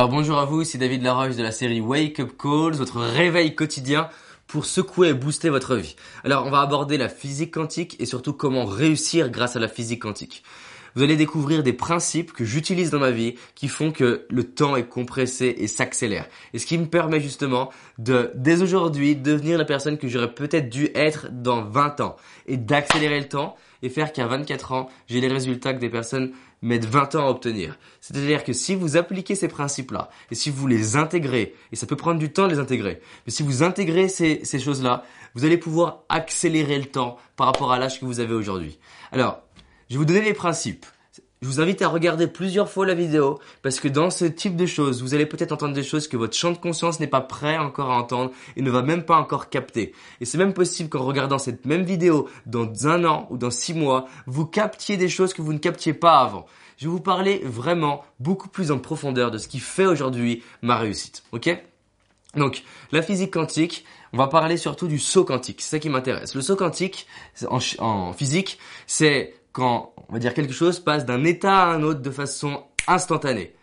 Alors bonjour à vous, c'est David Laroche de la série Wake Up Calls, votre réveil quotidien pour secouer et booster votre vie. Alors on va aborder la physique quantique et surtout comment réussir grâce à la physique quantique. Vous allez découvrir des principes que j'utilise dans ma vie qui font que le temps est compressé et s'accélère. Et ce qui me permet justement de, dès aujourd'hui, devenir la personne que j'aurais peut-être dû être dans 20 ans. Et d'accélérer le temps et faire qu'à 24 ans, j'ai les résultats que des personnes mettent 20 ans à obtenir. C'est-à-dire que si vous appliquez ces principes-là, et si vous les intégrez, et ça peut prendre du temps de les intégrer, mais si vous intégrez ces, ces choses-là, vous allez pouvoir accélérer le temps par rapport à l'âge que vous avez aujourd'hui. Alors, je vais vous donner les principes. Je vous invite à regarder plusieurs fois la vidéo parce que dans ce type de choses, vous allez peut-être entendre des choses que votre champ de conscience n'est pas prêt encore à entendre et ne va même pas encore capter. Et c'est même possible qu'en regardant cette même vidéo dans un an ou dans six mois, vous captiez des choses que vous ne captiez pas avant. Je vais vous parler vraiment beaucoup plus en profondeur de ce qui fait aujourd'hui ma réussite. Ok? Donc, la physique quantique, on va parler surtout du saut quantique. C'est ça qui m'intéresse. Le saut quantique, en, en physique, c'est quand, on va dire, quelque chose passe d'un état à un autre de façon instantanée.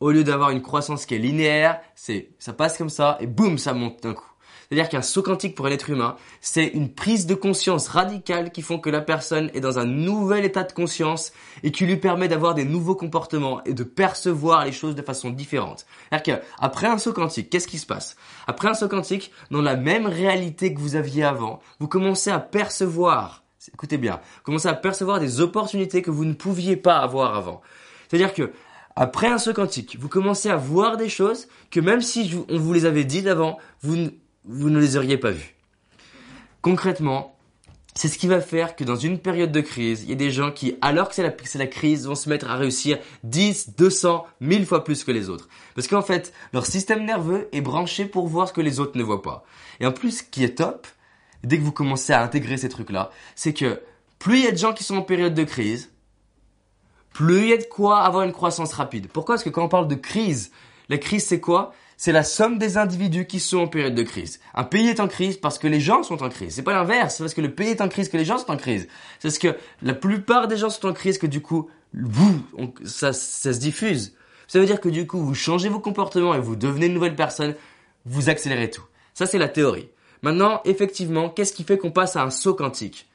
Au lieu d'avoir une croissance qui est linéaire, c'est, ça passe comme ça et boum, ça monte d'un coup. C'est-à-dire qu'un saut quantique pour un être humain, c'est une prise de conscience radicale qui font que la personne est dans un nouvel état de conscience et qui lui permet d'avoir des nouveaux comportements et de percevoir les choses de façon différente. C'est-à-dire qu'après un saut quantique, qu'est-ce qui se passe? Après un saut quantique, dans la même réalité que vous aviez avant, vous commencez à percevoir écoutez bien, commencez à percevoir des opportunités que vous ne pouviez pas avoir avant. C'est-à-dire que après un saut quantique, vous commencez à voir des choses que même si on vous les avait dites avant, vous ne, les auriez pas vues. Concrètement, c'est ce qui va faire que dans une période de crise, il y a des gens qui, alors que c'est la, la, crise, vont se mettre à réussir 10, 200, 1000 fois plus que les autres. Parce qu'en fait, leur système nerveux est branché pour voir ce que les autres ne voient pas. Et en plus, ce qui est top, dès que vous commencez à intégrer ces trucs-là, c'est que plus il y a de gens qui sont en période de crise, plus il y a de quoi avoir une croissance rapide. Pourquoi? Parce que quand on parle de crise, la crise c'est quoi? C'est la somme des individus qui sont en période de crise. Un pays est en crise parce que les gens sont en crise. C'est pas l'inverse, c'est parce que le pays est en crise que les gens sont en crise. C'est parce que la plupart des gens sont en crise que du coup, vous, ça, ça se diffuse. Ça veut dire que du coup, vous changez vos comportements et vous devenez une nouvelle personne, vous accélérez tout. Ça c'est la théorie. Maintenant, effectivement, qu'est-ce qui fait qu'on passe à un saut quantique?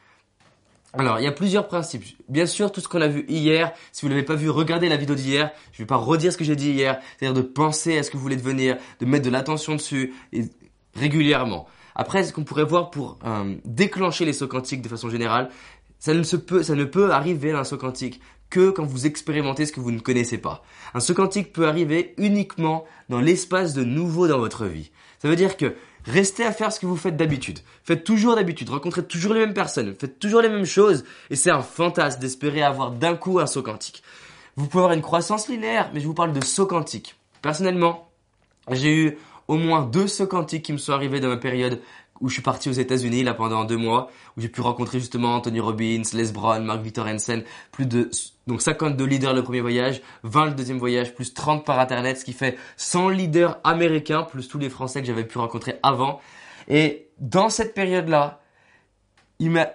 Alors, il y a plusieurs principes. Bien sûr, tout ce qu'on a vu hier, si vous ne l'avez pas vu, regardez la vidéo d'hier. Je ne vais pas redire ce que j'ai dit hier, c'est-à-dire de penser à ce que vous voulez devenir, de mettre de l'attention dessus régulièrement. Après, ce qu'on pourrait voir pour euh, déclencher les sauts quantiques de façon générale, ça ne, se peut, ça ne peut arriver à un saut quantique que quand vous expérimentez ce que vous ne connaissez pas. Un saut quantique peut arriver uniquement dans l'espace de nouveau dans votre vie. Ça veut dire que Restez à faire ce que vous faites d'habitude. Faites toujours d'habitude, rencontrez toujours les mêmes personnes, faites toujours les mêmes choses, et c'est un fantasme d'espérer avoir d'un coup un saut quantique. Vous pouvez avoir une croissance linéaire, mais je vous parle de saut quantique. Personnellement, j'ai eu au moins deux sauts quantiques qui me sont arrivés dans ma période où je suis parti aux États-Unis là pendant deux mois, où j'ai pu rencontrer justement Anthony Robbins, Les Brown, Mark Victor Hansen, plus de donc 52 leaders le premier voyage, 20 le deuxième voyage, plus 30 par internet, ce qui fait 100 leaders américains plus tous les Français que j'avais pu rencontrer avant. Et dans cette période-là,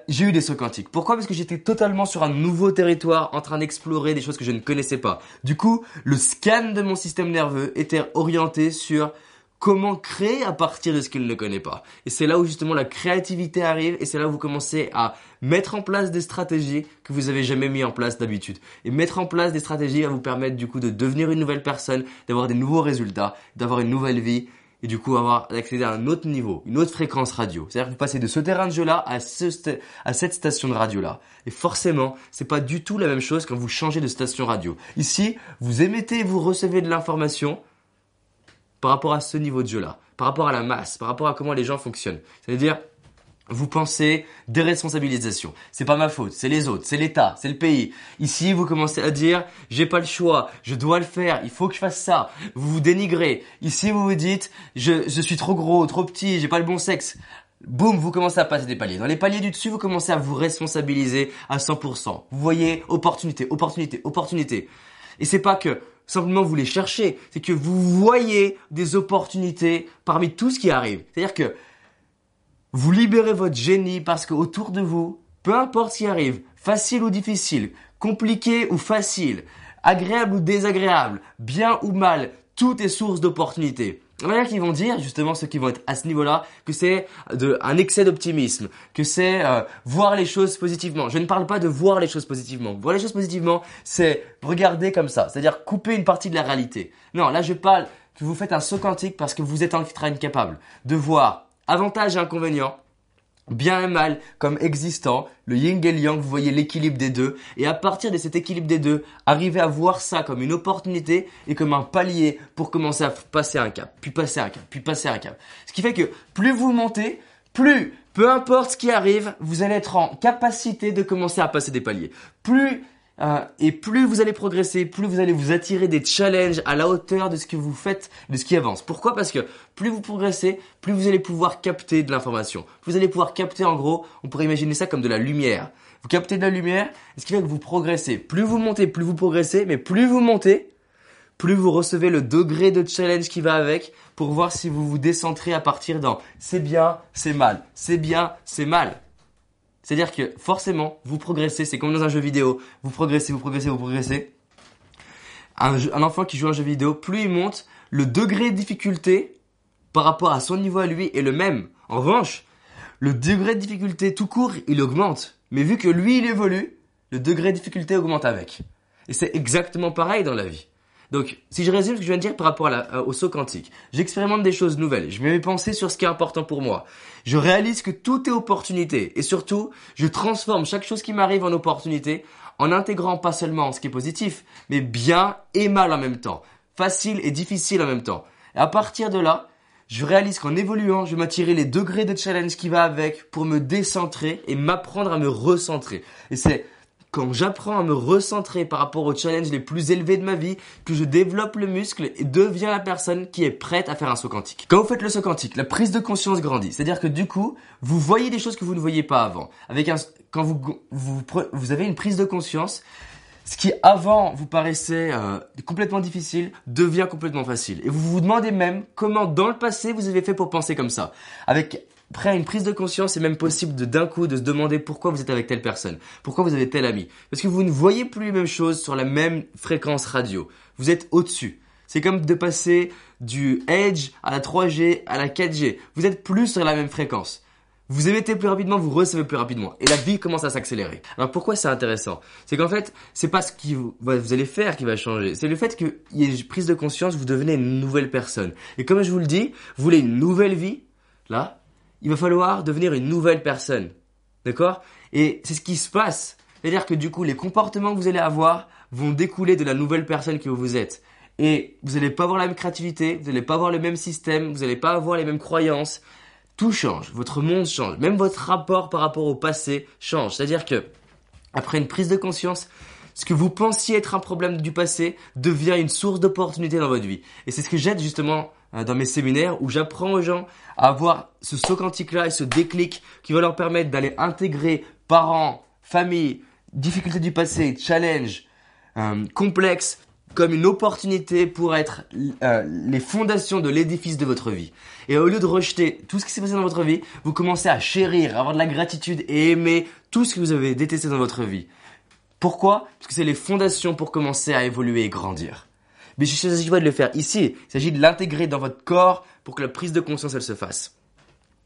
j'ai eu des sauts quantiques. Pourquoi? Parce que j'étais totalement sur un nouveau territoire, en train d'explorer des choses que je ne connaissais pas. Du coup, le scan de mon système nerveux était orienté sur comment créer à partir de ce qu'il ne connaît pas. Et c'est là où justement la créativité arrive et c'est là où vous commencez à mettre en place des stratégies que vous avez jamais mis en place d'habitude. Et mettre en place des stratégies va vous permettre du coup de devenir une nouvelle personne, d'avoir des nouveaux résultats, d'avoir une nouvelle vie et du coup avoir d'accéder à un autre niveau, une autre fréquence radio. C'est-à-dire que vous passez de ce terrain de jeu là à, à cette station de radio là. Et forcément, c'est pas du tout la même chose quand vous changez de station radio. Ici, vous émettez, vous recevez de l'information, par rapport à ce niveau de jeu-là, par rapport à la masse, par rapport à comment les gens fonctionnent. C'est-à-dire, vous pensez déresponsabilisation. C'est pas ma faute, c'est les autres, c'est l'État, c'est le pays. Ici, vous commencez à dire, j'ai pas le choix, je dois le faire, il faut que je fasse ça. Vous vous dénigrez. Ici, vous vous dites, je, je suis trop gros, trop petit, j'ai pas le bon sexe. Boum, vous commencez à passer des paliers. Dans les paliers du dessus, vous commencez à vous responsabiliser à 100%. Vous voyez opportunité, opportunité, opportunité. Et c'est pas que simplement vous les cherchez, c'est que vous voyez des opportunités parmi tout ce qui arrive. C'est-à-dire que vous libérez votre génie parce qu'autour de vous, peu importe ce qui arrive, facile ou difficile, compliqué ou facile, agréable ou désagréable, bien ou mal, tout est source d'opportunités. Il y en a qui vont dire, justement, ceux qui vont être à ce niveau-là, que c'est un excès d'optimisme, que c'est euh, voir les choses positivement. Je ne parle pas de voir les choses positivement. Voir les choses positivement, c'est regarder comme ça, c'est-à-dire couper une partie de la réalité. Non, là je parle que vous faites un saut quantique parce que vous êtes en train capable de voir avantages et inconvénients, bien et mal comme existant, le yin et le yang, vous voyez l'équilibre des deux, et à partir de cet équilibre des deux, arrivez à voir ça comme une opportunité et comme un palier pour commencer à passer un cap, puis passer un cap, puis passer un cap. Ce qui fait que plus vous montez, plus, peu importe ce qui arrive, vous allez être en capacité de commencer à passer des paliers. Plus euh, et plus vous allez progresser, plus vous allez vous attirer des challenges à la hauteur de ce que vous faites, de ce qui avance. Pourquoi? Parce que plus vous progressez, plus vous allez pouvoir capter de l'information. Vous allez pouvoir capter en gros, on pourrait imaginer ça comme de la lumière. Vous captez de la lumière, ce qui fait que vous progressez. Plus vous montez, plus vous progressez, mais plus vous montez, plus vous recevez le degré de challenge qui va avec pour voir si vous vous décentrez à partir dans c'est bien, c'est mal, c'est bien, c'est mal. C'est-à-dire que forcément, vous progressez, c'est comme dans un jeu vidéo, vous progressez, vous progressez, vous progressez. Un, enfant qui joue à un jeu vidéo, plus il monte, le degré de difficulté par rapport à son niveau à lui est le même. En revanche, le degré de difficulté tout court, il augmente. Mais vu que lui, il évolue, le degré de difficulté augmente avec. Et c'est exactement pareil dans la vie. Donc, si je résume ce que je viens de dire par rapport à au saut quantique, j'expérimente des choses nouvelles, je mets mes pensées sur ce qui est important pour moi, je réalise que tout est opportunité, et surtout, je transforme chaque chose qui m'arrive en opportunité, en intégrant pas seulement ce qui est positif, mais bien et mal en même temps, facile et difficile en même temps. Et à partir de là, je réalise qu'en évoluant, je vais m'attirer les degrés de challenge qui va avec pour me décentrer et m'apprendre à me recentrer. Et c'est quand j'apprends à me recentrer par rapport aux challenges les plus élevés de ma vie, que je développe le muscle et deviens la personne qui est prête à faire un saut quantique. Quand vous faites le saut quantique, la prise de conscience grandit. C'est-à-dire que du coup, vous voyez des choses que vous ne voyiez pas avant. Avec un, quand vous, vous, vous avez une prise de conscience, ce qui avant vous paraissait euh, complètement difficile devient complètement facile. Et vous vous demandez même comment dans le passé vous avez fait pour penser comme ça. Avec après une prise de conscience, c'est même possible d'un coup de se demander pourquoi vous êtes avec telle personne, pourquoi vous avez tel ami. Parce que vous ne voyez plus les mêmes choses sur la même fréquence radio. Vous êtes au-dessus. C'est comme de passer du Edge à la 3G à la 4G. Vous êtes plus sur la même fréquence. Vous émettez plus rapidement, vous recevez plus rapidement. Et la vie commence à s'accélérer. Alors pourquoi c'est intéressant? C'est qu'en fait, c'est pas ce que vous, vous allez faire qui va changer. C'est le fait qu'il y ait une prise de conscience, vous devenez une nouvelle personne. Et comme je vous le dis, vous voulez une nouvelle vie, là, il va falloir devenir une nouvelle personne. D'accord? Et c'est ce qui se passe. C'est-à-dire que du coup, les comportements que vous allez avoir vont découler de la nouvelle personne que vous êtes. Et vous n'allez pas avoir la même créativité, vous n'allez pas avoir le même système, vous n'allez pas avoir les mêmes croyances. Tout change, votre monde change, même votre rapport par rapport au passé change. C'est-à-dire que, après une prise de conscience, ce que vous pensiez être un problème du passé devient une source d'opportunité dans votre vie. Et c'est ce que j'aide justement dans mes séminaires où j'apprends aux gens à avoir ce saut quantique-là et ce déclic qui va leur permettre d'aller intégrer parents, famille, difficultés du passé, challenge, euh, complexes comme une opportunité pour être euh, les fondations de l'édifice de votre vie. Et au lieu de rejeter tout ce qui s'est passé dans votre vie, vous commencez à chérir, à avoir de la gratitude et aimer tout ce que vous avez détesté dans votre vie. Pourquoi? Parce que c'est les fondations pour commencer à évoluer et grandir. Mais il ne s'agit pas de le faire ici. Il s'agit de l'intégrer dans votre corps pour que la prise de conscience, elle se fasse.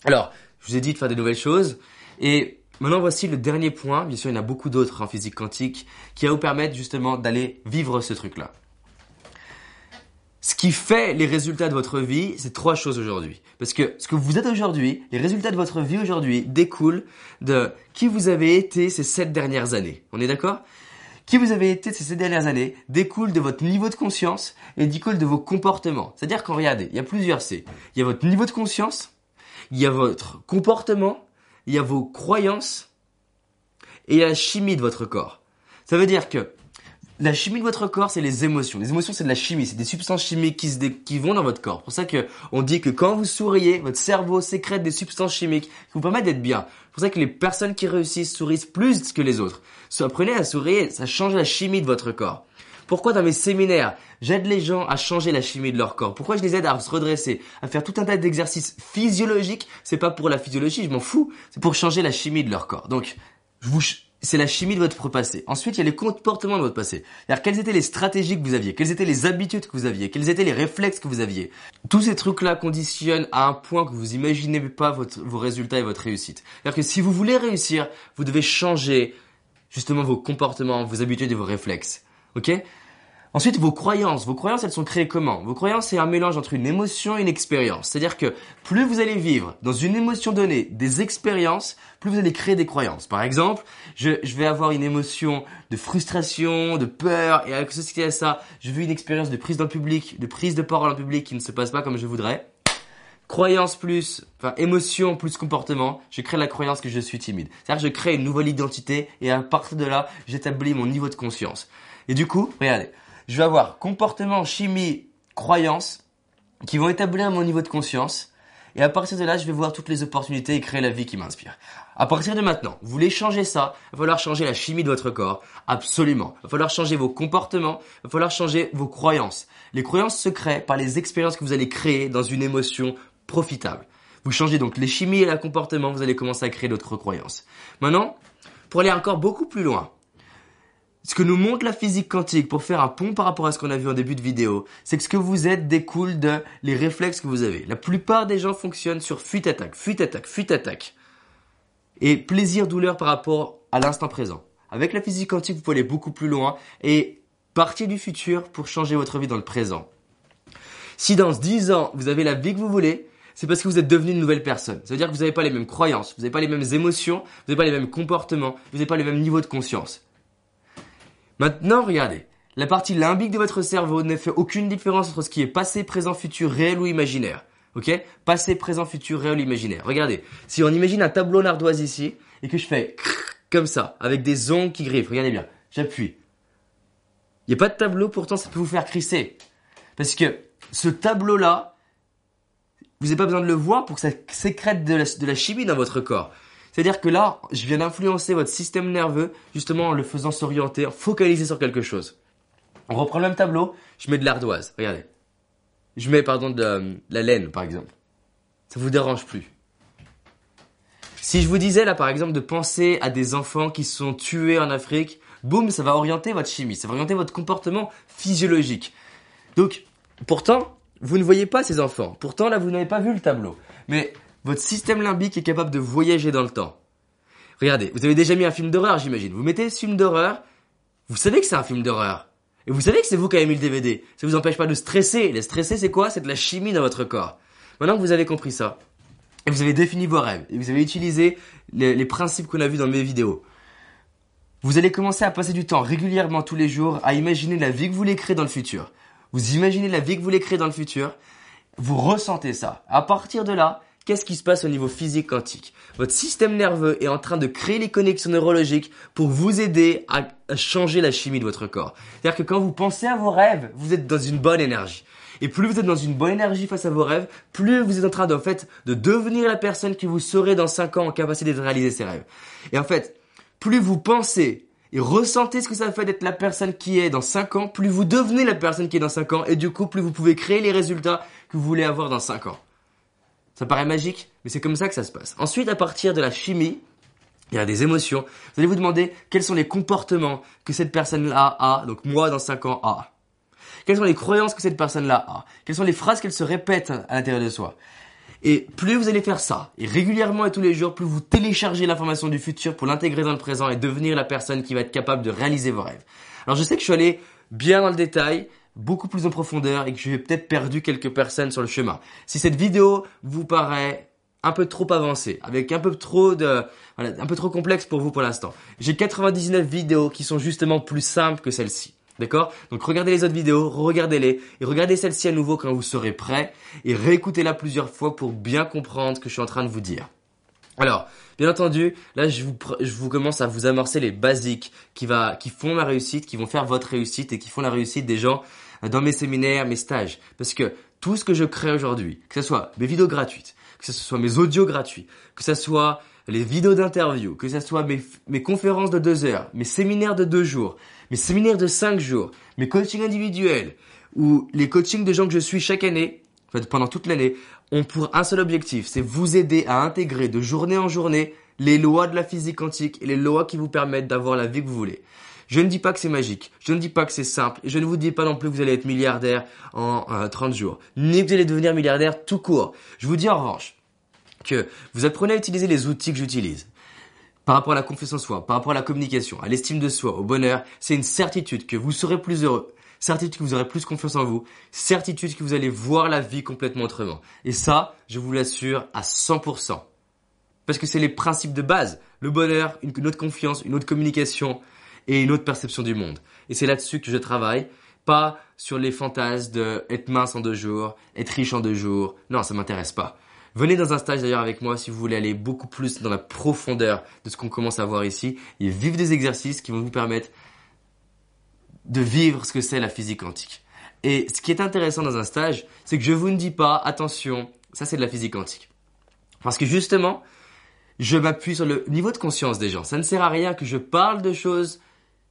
Alors, je vous ai dit de faire des nouvelles choses. Et maintenant, voici le dernier point. Bien sûr, il y en a beaucoup d'autres en physique quantique qui va vous permettre justement d'aller vivre ce truc-là. Ce qui fait les résultats de votre vie, c'est trois choses aujourd'hui. Parce que ce que vous êtes aujourd'hui, les résultats de votre vie aujourd'hui découlent de qui vous avez été ces sept dernières années. On est d'accord? Qui vous avez été ces dernières années découle de votre niveau de conscience et découle de vos comportements. C'est-à-dire qu'en regardez, il y a plusieurs C. Il y a votre niveau de conscience, il y a votre comportement, il y a vos croyances et il y a la chimie de votre corps. Ça veut dire que la chimie de votre corps, c'est les émotions. Les émotions, c'est de la chimie, c'est des substances chimiques qui, se vont dans votre corps. C'est pour ça que on dit que quand vous souriez, votre cerveau sécrète des substances chimiques qui vous permettent d'être bien. Pour ça que les personnes qui réussissent sourient plus que les autres. Apprenez à sourire, ça change la chimie de votre corps. Pourquoi dans mes séminaires, j'aide les gens à changer la chimie de leur corps? Pourquoi je les aide à se redresser, à faire tout un tas d'exercices physiologiques? C'est pas pour la physiologie, je m'en fous. C'est pour changer la chimie de leur corps. Donc, je vous c'est la chimie de votre passé. Ensuite, il y a les comportements de votre passé. C'est-à-dire quelles étaient les stratégies que vous aviez, quelles étaient les habitudes que vous aviez, quels étaient les réflexes que vous aviez? Tous ces trucs-là conditionnent à un point que vous imaginez pas vos résultats et votre réussite. C'est-à-dire que si vous voulez réussir, vous devez changer justement vos comportements, vos habitudes et vos réflexes. Ok? Ensuite, vos croyances. Vos croyances, elles sont créées comment? Vos croyances, c'est un mélange entre une émotion et une expérience. C'est-à-dire que plus vous allez vivre dans une émotion donnée des expériences, plus vous allez créer des croyances. Par exemple, je, vais avoir une émotion de frustration, de peur, et avec ceci à ça, je vis une expérience de prise dans le public, de prise de parole en public qui ne se passe pas comme je voudrais. Croyance plus, enfin émotion plus comportement, je crée la croyance que je suis timide. C'est-à-dire que je crée une nouvelle identité et à partir de là, j'établis mon niveau de conscience. Et du coup, regardez, je vais avoir comportement, chimie, croyance qui vont établir mon niveau de conscience. Et à partir de là, je vais voir toutes les opportunités et créer la vie qui m'inspire. À partir de maintenant, vous voulez changer ça, il va falloir changer la chimie de votre corps. Absolument. Il va falloir changer vos comportements, il va falloir changer vos croyances. Les croyances se créent par les expériences que vous allez créer dans une émotion profitable. Vous changez donc les chimies et le comportement, vous allez commencer à créer d'autres croyances. Maintenant, pour aller encore beaucoup plus loin, ce que nous montre la physique quantique pour faire un pont par rapport à ce qu'on a vu en début de vidéo, c'est que ce que vous êtes découle de les réflexes que vous avez. La plupart des gens fonctionnent sur fuite-attaque, fuite-attaque, fuite-attaque. Et plaisir-douleur par rapport à l'instant présent. Avec la physique quantique, vous pouvez aller beaucoup plus loin et partir du futur pour changer votre vie dans le présent. Si dans 10 ans, vous avez la vie que vous voulez, c'est parce que vous êtes devenu une nouvelle personne. Ça veut dire que vous n'avez pas les mêmes croyances, vous n'avez pas les mêmes émotions, vous n'avez pas les mêmes comportements, vous n'avez pas les mêmes niveaux de conscience. Maintenant, regardez. La partie limbique de votre cerveau ne fait aucune différence entre ce qui est passé, présent, futur, réel ou imaginaire. Ok? Passé, présent, futur, réel ou imaginaire. Regardez. Si on imagine un tableau d'ardoise ici et que je fais comme ça, avec des ongles qui griffent, regardez bien. J'appuie. Il n'y a pas de tableau, pourtant ça peut vous faire crisser. Parce que ce tableau-là, vous n'avez pas besoin de le voir pour que ça sécrète de la chimie dans votre corps. C'est-à-dire que là, je viens d'influencer votre système nerveux justement en le faisant s'orienter, focaliser sur quelque chose. On reprend le même tableau, je mets de l'ardoise, regardez. Je mets, pardon, de, la laine, par exemple. Ça vous dérange plus. Si je vous disais, là, par exemple, de penser à des enfants qui sont tués en Afrique, boum, ça va orienter votre chimie, ça va orienter votre comportement physiologique. Donc, pourtant, vous ne voyez pas ces enfants. Pourtant, là, vous n'avez pas vu le tableau. Mais votre système limbique est capable de voyager dans le temps. Regardez, vous avez déjà mis un film d'horreur, j'imagine. Vous mettez ce film d'horreur, vous savez que c'est un film d'horreur. Et vous savez que c'est vous qui avez mis le DVD. Ça vous empêche pas de stresser. Le stresser, c'est quoi? C'est de la chimie dans votre corps. Maintenant que vous avez compris ça, et vous avez défini vos rêves, et vous avez utilisé les, les principes qu'on a vus dans mes vidéos, vous allez commencer à passer du temps régulièrement tous les jours à imaginer la vie que vous voulez créer dans le futur. Vous imaginez la vie que vous voulez créer dans le futur, vous ressentez ça. À partir de là, qu'est-ce qui se passe au niveau physique quantique Votre système nerveux est en train de créer les connexions neurologiques pour vous aider à, changer la chimie de votre corps. C'est-à-dire que quand vous pensez à vos rêves, vous êtes dans une bonne énergie. Et plus vous êtes dans une bonne énergie face à vos rêves, plus vous êtes en train de, en fait, de devenir la personne que vous serez dans 5 ans en capacité de réaliser ses rêves. Et en fait, plus vous pensez et ressentez ce que ça fait d'être la personne qui est dans 5 ans, plus vous devenez la personne qui est dans 5 ans, et du coup, plus vous pouvez créer les résultats que vous voulez avoir dans 5 ans. Ça paraît magique, mais c'est comme ça que ça se passe. Ensuite, à partir de la chimie, il y a des émotions. Vous allez vous demander quels sont les comportements que cette personne-là a, donc moi dans 5 ans a. Quelles sont les croyances que cette personne-là a? Quelles sont les phrases qu'elle se répète à l'intérieur de soi? Et plus vous allez faire ça, et régulièrement et tous les jours, plus vous téléchargez l'information du futur pour l'intégrer dans le présent et devenir la personne qui va être capable de réaliser vos rêves. Alors je sais que je suis allé bien dans le détail, beaucoup plus en profondeur et que j'ai peut-être perdu quelques personnes sur le chemin. Si cette vidéo vous paraît un peu trop avancée, avec un peu trop de, voilà, un peu trop complexe pour vous pour l'instant, j'ai 99 vidéos qui sont justement plus simples que celle-ci. D'accord? Donc regardez les autres vidéos, regardez-les et regardez celle-ci à nouveau quand vous serez prêt et réécoutez-la plusieurs fois pour bien comprendre ce que je suis en train de vous dire. Alors, bien entendu, là, je vous, commence à vous amorcer les basiques qui, font ma réussite, qui vont faire votre réussite et qui font la réussite des gens euh, dans mes séminaires, mes stages. Parce que tout ce que je crée aujourd'hui, que ce soit mes vidéos gratuites, que ce soit mes audios gratuits, que ce soit les vidéos d'interview, que ce soit mes, mes conférences de deux heures, mes séminaires de deux jours, mes séminaires de cinq jours, mes coachings individuels, ou les coachings de gens que je suis chaque année, pendant toute l'année, ont pour un seul objectif, c'est vous aider à intégrer de journée en journée les lois de la physique quantique et les lois qui vous permettent d'avoir la vie que vous voulez. Je ne dis pas que c'est magique, je ne dis pas que c'est simple, et je ne vous dis pas non plus que vous allez être milliardaire en 30 jours, ni que vous allez devenir milliardaire tout court. Je vous dis en revanche que vous apprenez à utiliser les outils que j'utilise. Par rapport à la confiance en soi, par rapport à la communication, à l'estime de soi, au bonheur, c'est une certitude que vous serez plus heureux, certitude que vous aurez plus confiance en vous, certitude que vous allez voir la vie complètement autrement. Et ça, je vous l'assure à 100%. Parce que c'est les principes de base. Le bonheur, une autre confiance, une autre communication, et une autre perception du monde. Et c'est là-dessus que je travaille, pas sur les fantasmes de être mince en deux jours, être riche en deux jours. Non, ça m'intéresse pas. Venez dans un stage d'ailleurs avec moi si vous voulez aller beaucoup plus dans la profondeur de ce qu'on commence à voir ici et vivre des exercices qui vont vous permettre de vivre ce que c'est la physique quantique. Et ce qui est intéressant dans un stage, c'est que je vous ne dis pas, attention, ça c'est de la physique quantique. Parce que justement, je m'appuie sur le niveau de conscience des gens. Ça ne sert à rien que je parle de choses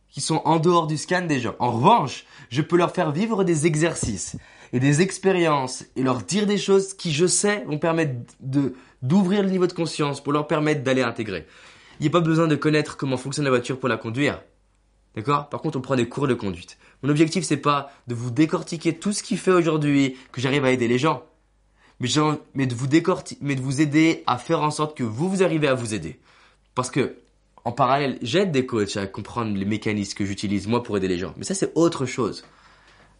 qui sont en dehors du scan des gens. En revanche, je peux leur faire vivre des exercices et des expériences et leur dire des choses qui, je sais, vont permettre de d'ouvrir le niveau de conscience pour leur permettre d'aller intégrer. Il n'y a pas besoin de connaître comment fonctionne la voiture pour la conduire. D'accord? Par contre, on prend des cours de conduite. Mon objectif, c'est pas de vous décortiquer tout ce qui fait aujourd'hui que j'arrive à aider les gens. Mais, de vous de vous aider à faire en sorte que vous, vous arrivez à vous aider. Parce que en parallèle, j'aide des coachs à comprendre les mécanismes que j'utilise moi pour aider les gens. Mais ça, c'est autre chose.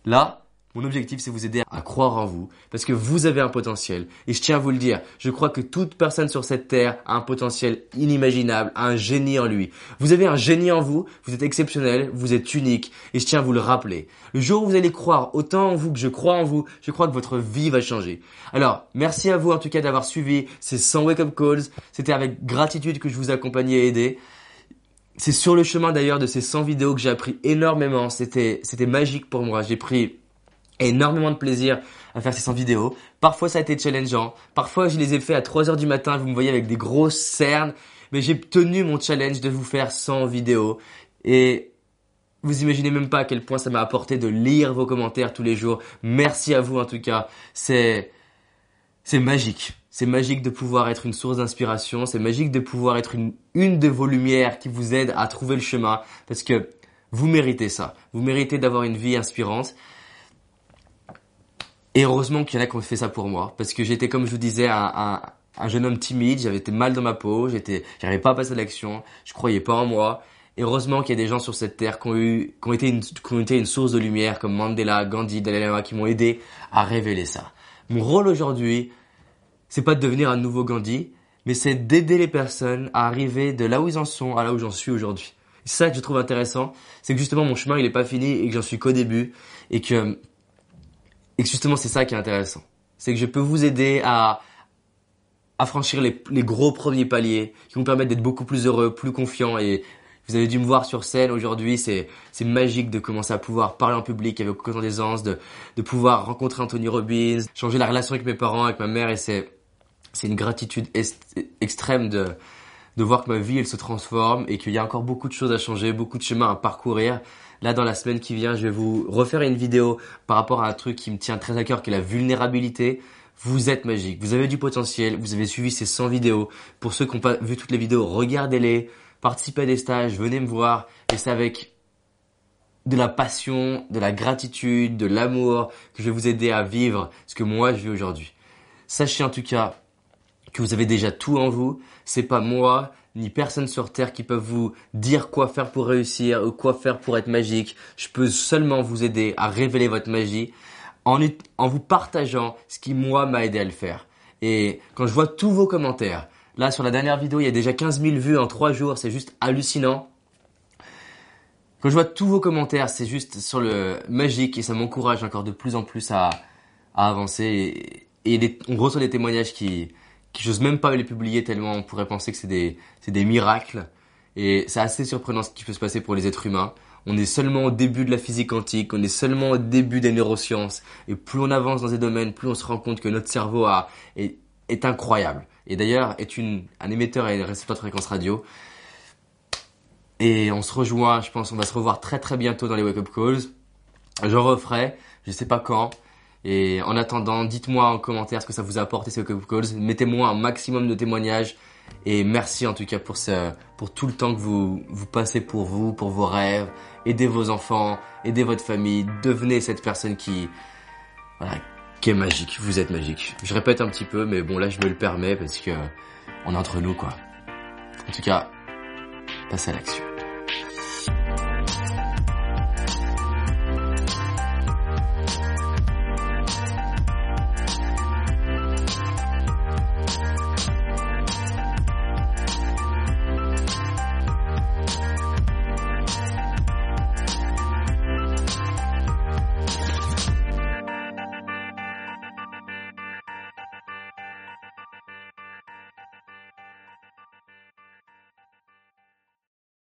Là, mon objectif, c'est vous aider à croire en vous, parce que vous avez un potentiel. Et je tiens à vous le dire, je crois que toute personne sur cette terre a un potentiel inimaginable, un génie en lui. Vous avez un génie en vous, vous êtes exceptionnel, vous êtes unique, et je tiens à vous le rappeler. Le jour où vous allez croire autant en vous que je crois en vous, je crois que votre vie va changer. Alors, merci à vous en tout cas d'avoir suivi ces 100 wake-up calls. C'était avec gratitude que je vous accompagnais et aidé. C'est sur le chemin d'ailleurs de ces 100 vidéos que j'ai appris énormément. C'était, c'était magique pour moi. J'ai pris énormément de plaisir à faire ces 100 vidéos. Parfois ça a été challengeant, parfois je les ai fait à 3 heures du matin, vous me voyez avec des grosses cernes, mais j'ai tenu mon challenge de vous faire 100 vidéos et vous imaginez même pas à quel point ça m'a apporté de lire vos commentaires tous les jours. Merci à vous en tout cas. C'est c'est magique. C'est magique de pouvoir être une source d'inspiration, c'est magique de pouvoir être une, une de vos lumières qui vous aide à trouver le chemin parce que vous méritez ça. Vous méritez d'avoir une vie inspirante. Et heureusement qu'il y en a qui ont fait ça pour moi, parce que j'étais, comme je vous disais, un, un, jeune homme timide, j'avais été mal dans ma peau, j'étais, j'arrivais pas à passer à l'action, je croyais pas en moi. Et heureusement qu'il y a des gens sur cette terre qui ont eu, qui ont été une, qui ont été une source de lumière, comme Mandela, Gandhi, Dalai Lama, qui m'ont aidé à révéler ça. Mon rôle aujourd'hui, c'est pas de devenir un nouveau Gandhi, mais c'est d'aider les personnes à arriver de là où ils en sont à là où j'en suis aujourd'hui. C'est ça que je trouve intéressant, c'est que justement mon chemin il est pas fini et que j'en suis qu'au début et que et justement, c'est ça qui est intéressant. C'est que je peux vous aider à, à franchir les, gros premiers paliers qui vont permettre d'être beaucoup plus heureux, plus confiant et vous avez dû me voir sur scène aujourd'hui, c'est magique de commencer à pouvoir parler en public avec autant d'aisance, de de pouvoir rencontrer Anthony Robbins, changer la relation avec mes parents, avec ma mère et c'est c'est une gratitude extrême de de voir que ma vie elle se transforme et qu'il y a encore beaucoup de choses à changer, beaucoup de chemins à parcourir. Là, dans la semaine qui vient, je vais vous refaire une vidéo par rapport à un truc qui me tient très à cœur, qui est la vulnérabilité. Vous êtes magique, vous avez du potentiel, vous avez suivi ces 100 vidéos. Pour ceux qui n'ont pas vu toutes les vidéos, regardez-les, participez à des stages, venez me voir. Et c'est avec de la passion, de la gratitude, de l'amour que je vais vous aider à vivre ce que moi je vis aujourd'hui. Sachez en tout cas que vous avez déjà tout en vous. C'est pas moi ni personne sur terre qui peuvent vous dire quoi faire pour réussir ou quoi faire pour être magique. Je peux seulement vous aider à révéler votre magie en, en vous partageant ce qui moi m'a aidé à le faire. Et quand je vois tous vos commentaires, là sur la dernière vidéo, il y a déjà 15 000 vues en 3 jours, c'est juste hallucinant. Quand je vois tous vos commentaires, c'est juste sur le magique et ça m'encourage encore de plus en plus à, à avancer. Et, et on reçoit des témoignages qui, qui j'ose même pas les publier tellement on pourrait penser que c'est des, des miracles. Et c'est assez surprenant ce qui peut se passer pour les êtres humains. On est seulement au début de la physique quantique, on est seulement au début des neurosciences. Et plus on avance dans ces domaines, plus on se rend compte que notre cerveau est, incroyable. Et d'ailleurs, est une, un émetteur et un récepteur de fréquence radio. Et on se rejoint, je pense, on va se revoir très très bientôt dans les Wake Up Calls. Je referai, je sais pas quand, et en attendant, dites-moi en commentaire ce que ça vous a apporté ces wake calls. Mettez-moi un maximum de témoignages Et merci en tout cas pour ce, pour tout le temps que vous, vous passez pour vous, pour vos rêves. Aidez vos enfants, aidez votre famille, devenez cette personne qui, voilà, qui est magique. Vous êtes magique. Je répète un petit peu, mais bon là je me le permets parce que on est entre nous quoi. En tout cas, passez à l'action.